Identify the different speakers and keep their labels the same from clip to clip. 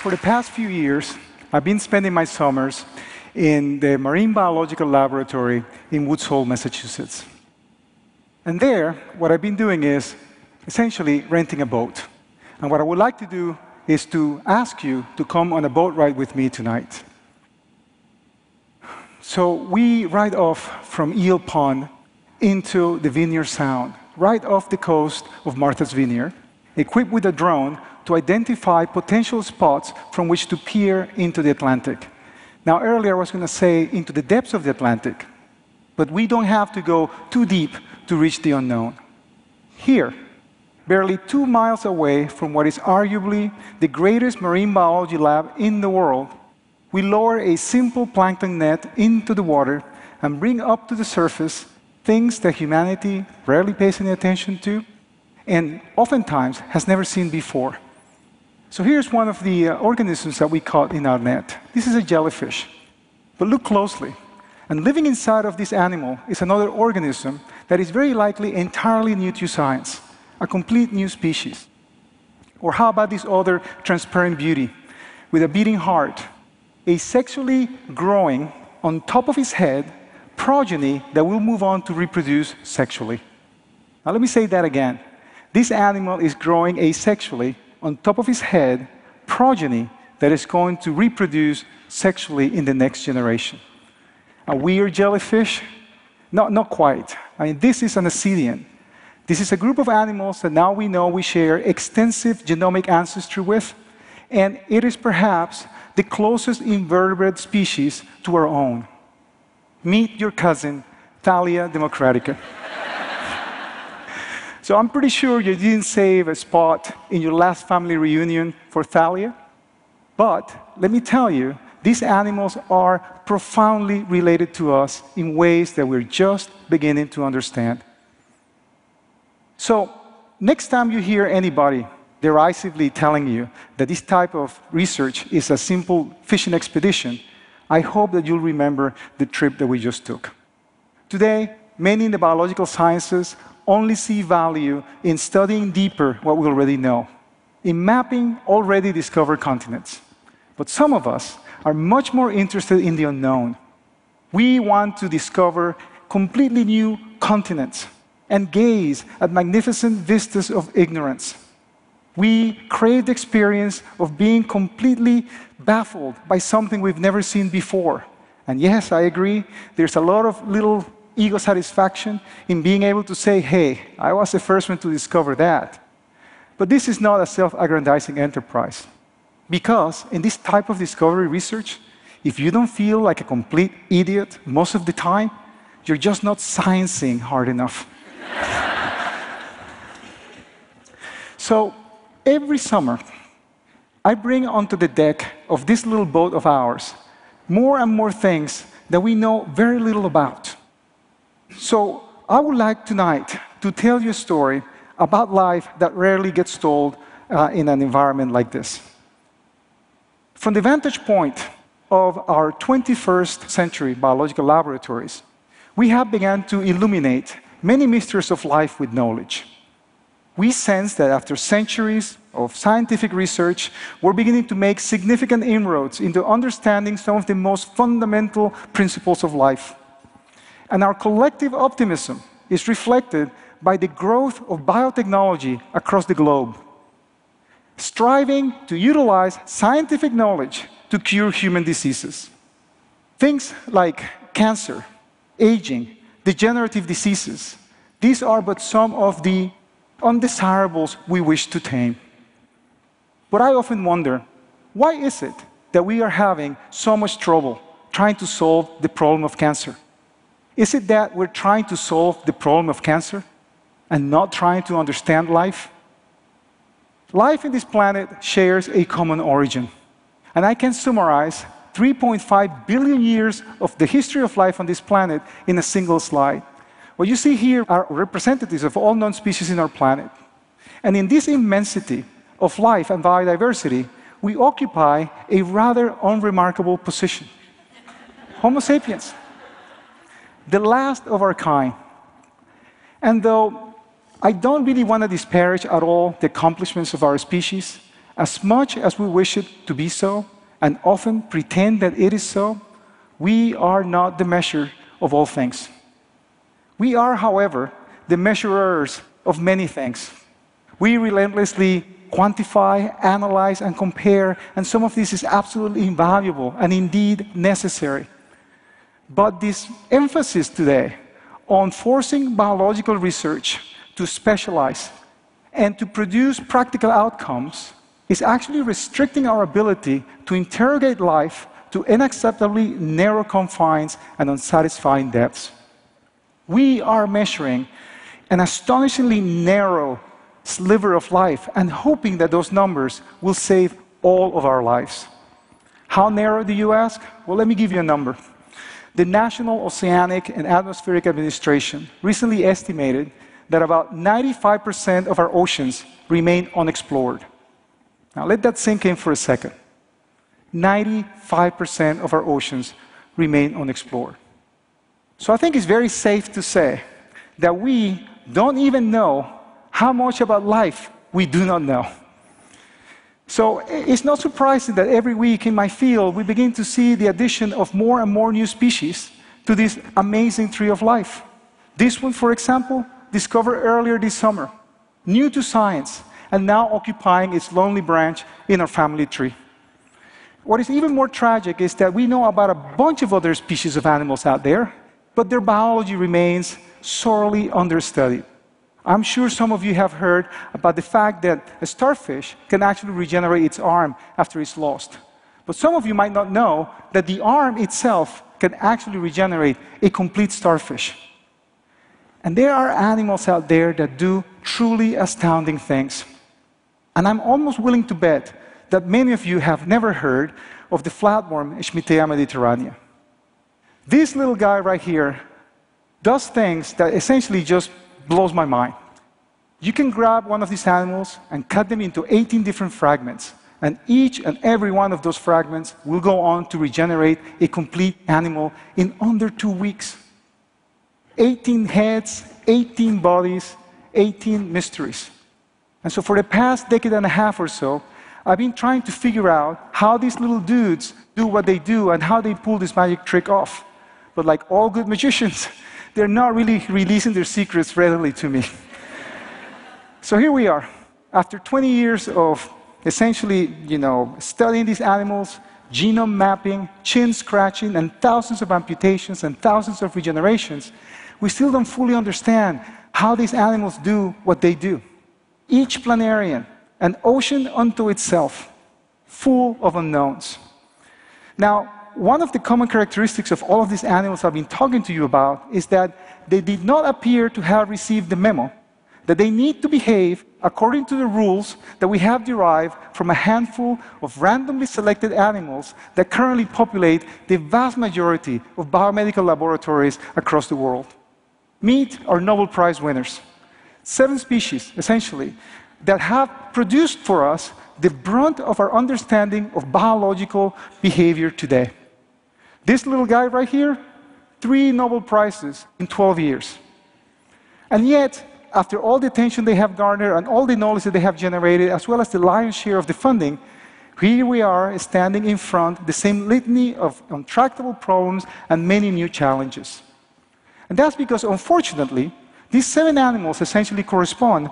Speaker 1: For the past few years, I've been spending my summers in the Marine Biological Laboratory in Woods Hole, Massachusetts. And there, what I've been doing is essentially renting a boat. And what I would like to do is to ask you to come on a boat ride with me tonight. So we ride off from Eel Pond into the Vineyard Sound, right off the coast of Martha's Vineyard, equipped with a drone to identify potential spots from which to peer into the Atlantic. Now, earlier I was going to say into the depths of the Atlantic, but we don't have to go too deep to reach the unknown. Here, barely two miles away from what is arguably the greatest marine biology lab in the world, we lower a simple plankton net into the water and bring up to the surface things that humanity rarely pays any attention to and oftentimes has never seen before. So here's one of the uh, organisms that we caught in our net. This is a jellyfish. But look closely. And living inside of this animal is another organism that is very likely entirely new to science, a complete new species. Or how about this other transparent beauty with a beating heart, a sexually growing on top of his head progeny that will move on to reproduce sexually. Now, let me say that again. This animal is growing asexually on top of his head progeny that is going to reproduce sexually in the next generation. A weird jellyfish? Not, not quite. I mean, this is an ascidian. This is a group of animals that now we know we share extensive genomic ancestry with, and it is perhaps the closest invertebrate species to our own. Meet your cousin, Thalia democratica. So I'm pretty sure you didn't save a spot in your last family reunion for Thalia. But let me tell you, these animals are profoundly related to us in ways that we're just beginning to understand. So, next time you hear anybody derisively telling you that this type of research is a simple fishing expedition, I hope that you'll remember the trip that we just took. Today, many in the biological sciences only see value in studying deeper what we already know, in mapping already discovered continents. But some of us are much more interested in the unknown. We want to discover completely new continents and gaze at magnificent vistas of ignorance. We crave the experience of being completely baffled by something we've never seen before. And yes, I agree, there's a lot of little ego satisfaction in being able to say, hey, I was the first one to discover that. But this is not a self aggrandizing enterprise. Because in this type of discovery research, if you don't feel like a complete idiot most of the time, you're just not sciencing hard enough. so every summer, I bring onto the deck of this little boat of ours more and more things that we know very little about. So I would like tonight to tell you a story about life that rarely gets told uh, in an environment like this. From the vantage point of our 21st century biological laboratories, we have begun to illuminate many mysteries of life with knowledge. We sense that after centuries of scientific research, we're beginning to make significant inroads into understanding some of the most fundamental principles of life. And our collective optimism is reflected by the growth of biotechnology across the globe, striving to utilize scientific knowledge to cure human diseases. Things like cancer, aging, degenerative diseases, these are but some of the undesirables we wish to tame. But I often wonder why is it that we are having so much trouble trying to solve the problem of cancer? Is it that we're trying to solve the problem of cancer and not trying to understand life? Life in this planet shares a common origin. And I can summarize 3.5 billion years of the history of life on this planet in a single slide. What you see here are representatives of all known species in our planet. And in this immensity of life and biodiversity, we occupy a rather unremarkable position. Homo sapiens the last of our kind. And though I don't really want to disparage at all the accomplishments of our species, as much as we wish it to be so, and often pretend that it is so, we are not the measure of all things. We are, however, the measurers of many things. We relentlessly quantify, analyze, and compare, and some of this is absolutely invaluable and indeed necessary. But this emphasis today on forcing biological research to specialize and to produce practical outcomes is actually restricting our ability to interrogate life to unacceptably narrow confines and unsatisfying depths. We are measuring an astonishingly narrow sliver of life and hoping that those numbers will save all of our lives. How narrow do you ask? Well, let me give you a number. The National Oceanic and Atmospheric Administration recently estimated that about 95% of our oceans remain unexplored. Now, let that sink in for a second. 95% of our oceans remain unexplored. So I think it's very safe to say that we don't even know how much about life we do not know. So it's not surprising that every week in my field we begin to see the addition of more and more new species to this amazing tree of life. This one, for example, discovered earlier this summer, new to science, and now occupying its lonely branch in our family tree. What is even more tragic is that we know about a bunch of other species of animals out there, but their biology remains sorely understudied. I'm sure some of you have heard about the fact that a starfish can actually regenerate its arm after it's lost. But some of you might not know that the arm itself can actually regenerate a complete starfish. And there are animals out there that do truly astounding things. And I'm almost willing to bet that many of you have never heard of the flatworm Schmidtea mediterranea. This little guy right here does things that essentially just blows my mind. You can grab one of these animals and cut them into 18 different fragments, and each and every one of those fragments will go on to regenerate a complete animal in under two weeks. 18 heads, 18 bodies, 18 mysteries. And so, for the past decade and a half or so, I've been trying to figure out how these little dudes do what they do and how they pull this magic trick off. But, like all good magicians, they're not really releasing their secrets readily to me. so here we are. After 20 years of essentially, you know, studying these animals, genome mapping, chin scratching, and thousands of amputations and thousands of regenerations, we still don't fully understand how these animals do what they do. Each planarian, an ocean unto itself, full of unknowns. Now, one of the common characteristics of all of these animals I've been talking to you about is that they did not appear to have received the memo that they need to behave according to the rules that we have derived from a handful of randomly selected animals that currently populate the vast majority of biomedical laboratories across the world. Meet our Nobel Prize winners. Seven species, essentially, that have produced for us the brunt of our understanding of biological behavior today. This little guy right here, three Nobel Prizes in 12 years. And yet, after all the attention they have garnered and all the knowledge that they have generated, as well as the lion's share of the funding, here we are standing in front the same litany of untractable problems and many new challenges. And that's because, unfortunately, these seven animals essentially correspond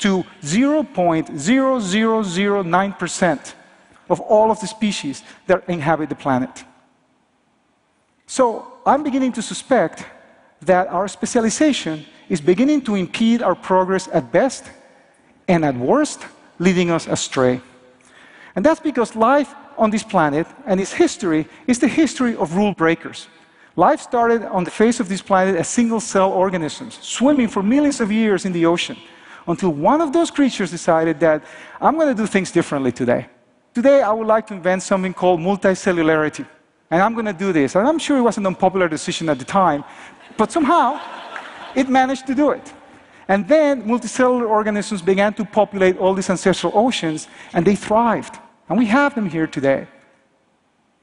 Speaker 1: to 0.0009% of all of the species that inhabit the planet. So I'm beginning to suspect that our specialization is beginning to impede our progress at best and at worst, leading us astray. And that's because life on this planet and its history is the history of rule breakers. Life started on the face of this planet as single cell organisms, swimming for millions of years in the ocean, until one of those creatures decided that I'm going to do things differently today. Today, I would like to invent something called multicellularity and I'm going to do this. And I'm sure it was an unpopular decision at the time, but somehow it managed to do it. And then multicellular organisms began to populate all these ancestral oceans, and they thrived. And we have them here today.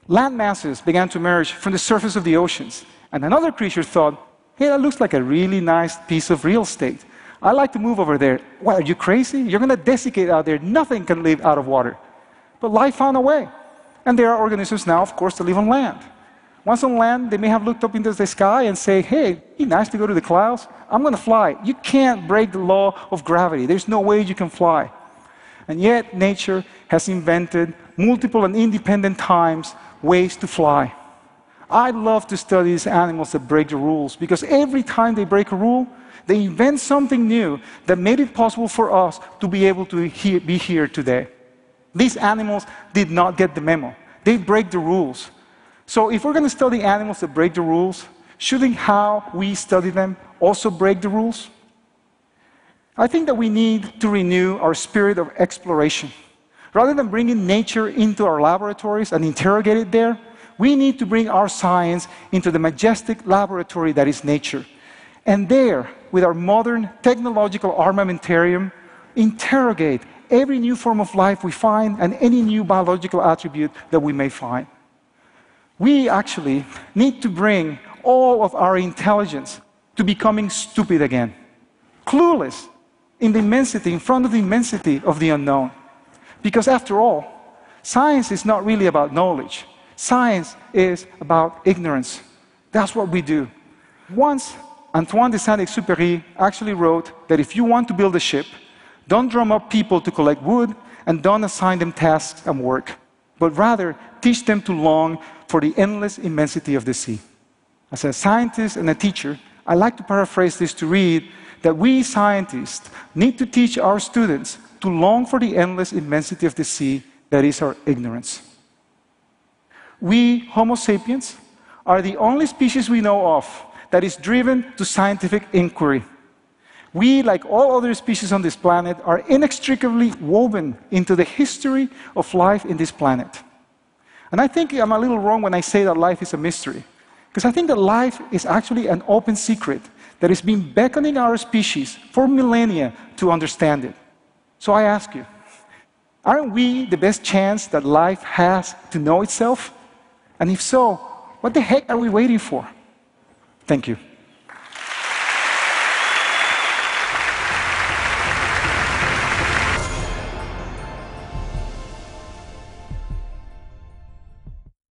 Speaker 1: Land masses began to emerge from the surface of the oceans. And another creature thought, hey, that looks like a really nice piece of real estate. I like to move over there. What, are you crazy? You're going to desiccate out there. Nothing can live out of water. But life found a way. And there are organisms now, of course, that live on land. Once on land, they may have looked up into the sky and say, hey, it'd be nice to go to the clouds. I'm going to fly. You can't break the law of gravity. There's no way you can fly. And yet, nature has invented multiple and independent times ways to fly. I love to study these animals that break the rules because every time they break a rule, they invent something new that made it possible for us to be able to be here today. These animals did not get the memo. They break the rules. So if we're going to study animals that break the rules, shouldn't how we study them also break the rules? I think that we need to renew our spirit of exploration. Rather than bringing nature into our laboratories and interrogate it there, we need to bring our science into the majestic laboratory that is nature. And there, with our modern technological armamentarium, interrogate every new form of life we find and any new biological attribute that we may find. We actually need to bring all of our intelligence to becoming stupid again, clueless in the immensity, in front of the immensity of the unknown. Because after all, science is not really about knowledge, science is about ignorance. That's what we do. Once, Antoine de Saint Exupéry actually wrote that if you want to build a ship, don't drum up people to collect wood and don't assign them tasks and work, but rather teach them to long for the endless immensity of the sea. As a scientist and a teacher, I like to paraphrase this to read that we scientists need to teach our students to long for the endless immensity of the sea that is our ignorance. We, Homo sapiens, are the only species we know of that is driven to scientific inquiry. We, like all other species on this planet, are inextricably woven into the history of life in this planet. And I think I'm a little wrong when I say that life is a mystery, because I think that life is actually an open secret that has been beckoning our species for millennia to understand it. So I ask you, aren't we the best chance that life has to know itself? And if so, what the heck are we waiting for? Thank you.